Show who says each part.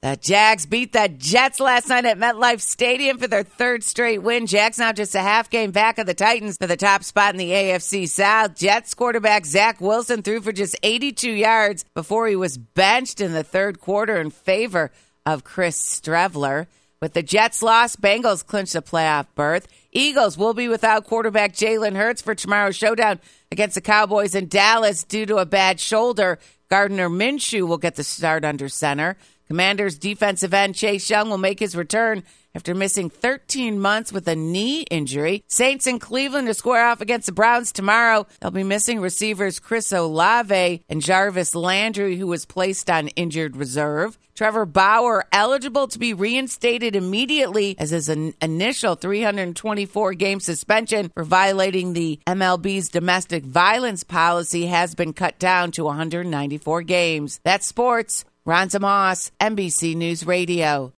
Speaker 1: The Jags beat the Jets last night at MetLife Stadium for their third straight win. Jags now just a half game back of the Titans for the top spot in the AFC South. Jets quarterback Zach Wilson threw for just 82 yards before he was benched in the third quarter in favor of Chris Streveler. With the Jets loss, Bengals clinched a playoff berth. Eagles will be without quarterback Jalen Hurts for tomorrow's showdown against the Cowboys in Dallas due to a bad shoulder. Gardner Minshew will get the start under center. Commanders defensive end Chase Young will make his return after missing 13 months with a knee injury. Saints in Cleveland to square off against the Browns tomorrow. They'll be missing receivers Chris Olave and Jarvis Landry, who was placed on injured reserve. Trevor Bauer eligible to be reinstated immediately as his in- initial 324 game suspension for violating the MLB's domestic violence policy has been cut down to 194 games. That's sports. Ron Moss, NBC News Radio.